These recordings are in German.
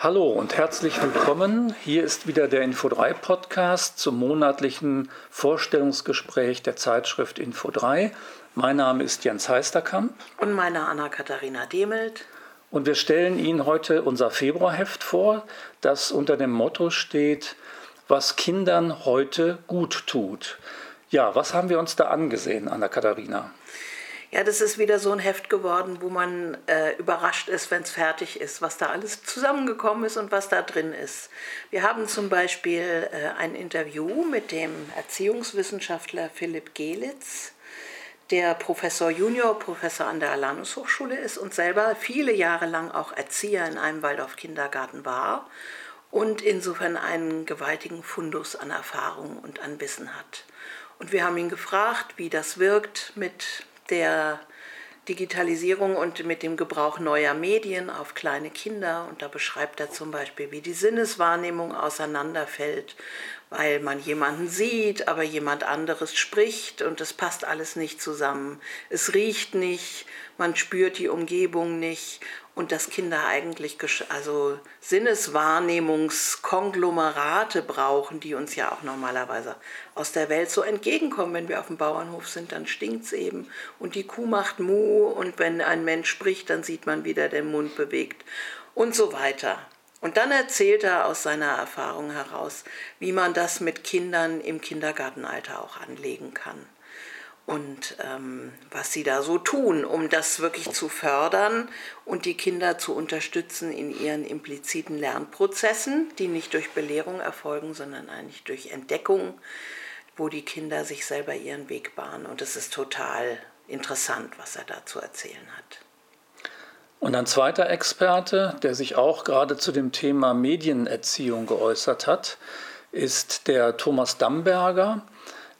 Hallo und herzlich willkommen. Hier ist wieder der Info3 Podcast zum monatlichen Vorstellungsgespräch der Zeitschrift Info3. Mein Name ist Jens Heisterkamp. Und meine Anna-Katharina Demelt. Und wir stellen Ihnen heute unser Februarheft vor, das unter dem Motto steht, was Kindern heute gut tut. Ja, was haben wir uns da angesehen, Anna-Katharina? Ja, das ist wieder so ein Heft geworden, wo man äh, überrascht ist, wenn es fertig ist, was da alles zusammengekommen ist und was da drin ist. Wir haben zum Beispiel äh, ein Interview mit dem Erziehungswissenschaftler Philipp Gelitz, der Professor Junior, Professor an der Alanus Hochschule ist und selber viele Jahre lang auch Erzieher in einem Waldorf-Kindergarten war und insofern einen gewaltigen Fundus an Erfahrung und an Wissen hat. Und wir haben ihn gefragt, wie das wirkt mit der Digitalisierung und mit dem Gebrauch neuer Medien auf kleine Kinder. Und da beschreibt er zum Beispiel, wie die Sinneswahrnehmung auseinanderfällt, weil man jemanden sieht, aber jemand anderes spricht und es passt alles nicht zusammen. Es riecht nicht, man spürt die Umgebung nicht und dass Kinder eigentlich also Sinneswahrnehmungskonglomerate brauchen, die uns ja auch normalerweise aus der Welt so entgegenkommen. Wenn wir auf dem Bauernhof sind, dann stinkt es eben und die Kuh macht Mu und wenn ein Mensch spricht, dann sieht man, wie der den Mund bewegt und so weiter. Und dann erzählt er aus seiner Erfahrung heraus, wie man das mit Kindern im Kindergartenalter auch anlegen kann und ähm, was sie da so tun, um das wirklich zu fördern und die Kinder zu unterstützen in ihren impliziten Lernprozessen, die nicht durch Belehrung erfolgen, sondern eigentlich durch Entdeckung, wo die Kinder sich selber ihren Weg bahnen. Und es ist total interessant, was er da zu erzählen hat. Und ein zweiter Experte, der sich auch gerade zu dem Thema Medienerziehung geäußert hat, ist der Thomas Damberger.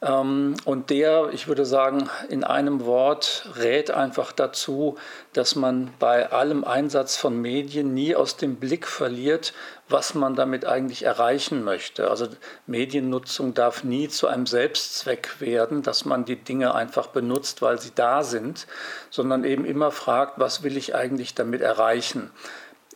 Ähm, und der, ich würde sagen, in einem Wort rät einfach dazu, dass man bei allem Einsatz von Medien nie aus dem Blick verliert, was man damit eigentlich erreichen möchte. Also Mediennutzung darf nie zu einem Selbstzweck werden, dass man die Dinge einfach benutzt, weil sie da sind, sondern eben immer fragt, was will ich eigentlich damit erreichen.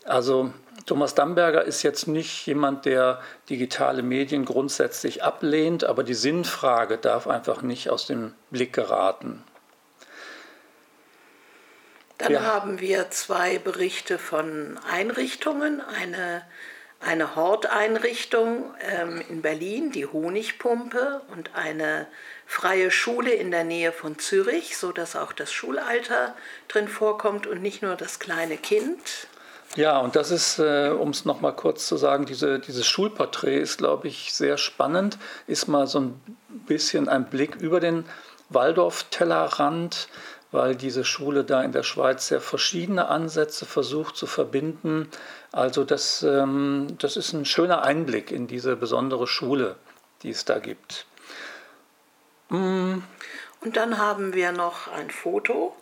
Also Thomas Damberger ist jetzt nicht jemand, der digitale Medien grundsätzlich ablehnt, aber die Sinnfrage darf einfach nicht aus dem Blick geraten. Dann ja. haben wir zwei Berichte von Einrichtungen. Eine, eine Horteinrichtung ähm, in Berlin, die Honigpumpe, und eine freie Schule in der Nähe von Zürich, sodass auch das Schulalter drin vorkommt und nicht nur das kleine Kind. Ja, und das ist, äh, um es nochmal kurz zu sagen, diese, dieses Schulporträt ist, glaube ich, sehr spannend, ist mal so ein bisschen ein Blick über den Waldorf-Tellerrand, weil diese Schule da in der Schweiz sehr verschiedene Ansätze versucht zu verbinden. Also das, ähm, das ist ein schöner Einblick in diese besondere Schule, die es da gibt. Mm. Und dann haben wir noch ein Foto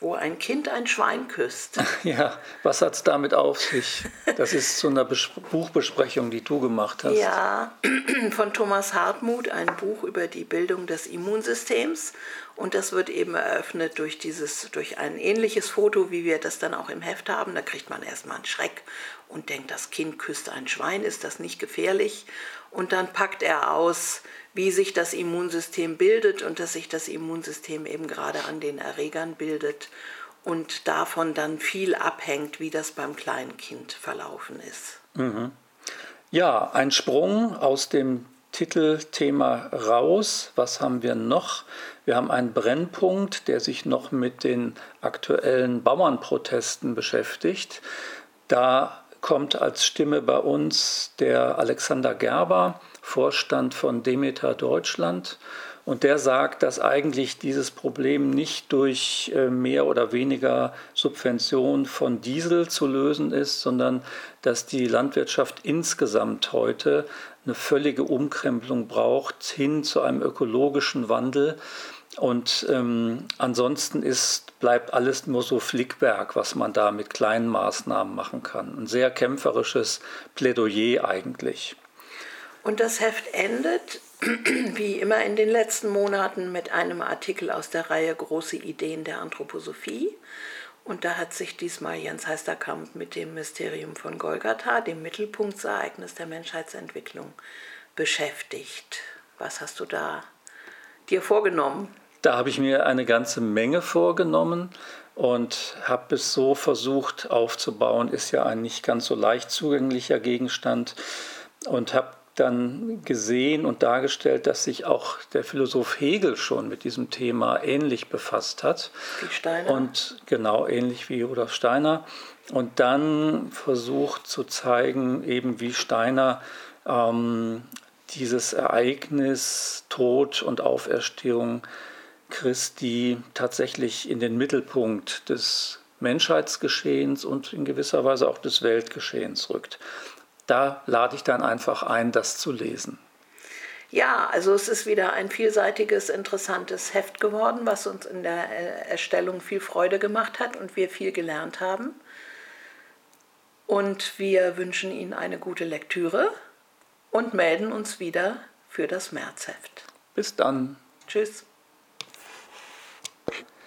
wo ein Kind ein Schwein küsst. Ja, was hat es damit auf sich? Das ist zu einer Bes Buchbesprechung, die du gemacht hast. Ja, von Thomas Hartmut, ein Buch über die Bildung des Immunsystems. Und das wird eben eröffnet durch, dieses, durch ein ähnliches Foto, wie wir das dann auch im Heft haben. Da kriegt man erstmal einen Schreck und denkt, das Kind küsst ein Schwein, ist das nicht gefährlich? Und dann packt er aus, wie sich das Immunsystem bildet und dass sich das Immunsystem eben gerade an den Erregern bildet und davon dann viel abhängt, wie das beim kleinen Kind verlaufen ist. Mhm. Ja, ein Sprung aus dem Titelthema raus. Was haben wir noch? Wir haben einen Brennpunkt, der sich noch mit den aktuellen Bauernprotesten beschäftigt. Da kommt als Stimme bei uns der Alexander Gerber, Vorstand von Demeter Deutschland. Und der sagt, dass eigentlich dieses Problem nicht durch äh, mehr oder weniger Subvention von Diesel zu lösen ist, sondern dass die Landwirtschaft insgesamt heute eine völlige Umkrempelung braucht hin zu einem ökologischen Wandel. Und ähm, ansonsten ist, bleibt alles nur so Flickwerk, was man da mit kleinen Maßnahmen machen kann. Ein sehr kämpferisches Plädoyer eigentlich. Und das Heft endet, wie immer in den letzten Monaten, mit einem Artikel aus der Reihe Große Ideen der Anthroposophie. Und da hat sich diesmal Jens Heisterkamp mit dem Mysterium von Golgatha, dem Mittelpunktsereignis der Menschheitsentwicklung, beschäftigt. Was hast du da dir vorgenommen? Da habe ich mir eine ganze Menge vorgenommen und habe es so versucht aufzubauen. Ist ja ein nicht ganz so leicht zugänglicher Gegenstand und habe dann gesehen und dargestellt, dass sich auch der Philosoph Hegel schon mit diesem Thema ähnlich befasst hat. Wie Steiner. Und genau ähnlich wie Rudolf Steiner. Und dann versucht zu zeigen, eben wie Steiner ähm, dieses Ereignis Tod und Auferstehung Christi tatsächlich in den Mittelpunkt des Menschheitsgeschehens und in gewisser Weise auch des Weltgeschehens rückt da lade ich dann einfach ein, das zu lesen. Ja, also es ist wieder ein vielseitiges, interessantes Heft geworden, was uns in der äh, Erstellung viel Freude gemacht hat und wir viel gelernt haben. Und wir wünschen Ihnen eine gute Lektüre und melden uns wieder für das Märzheft. Bis dann. Tschüss.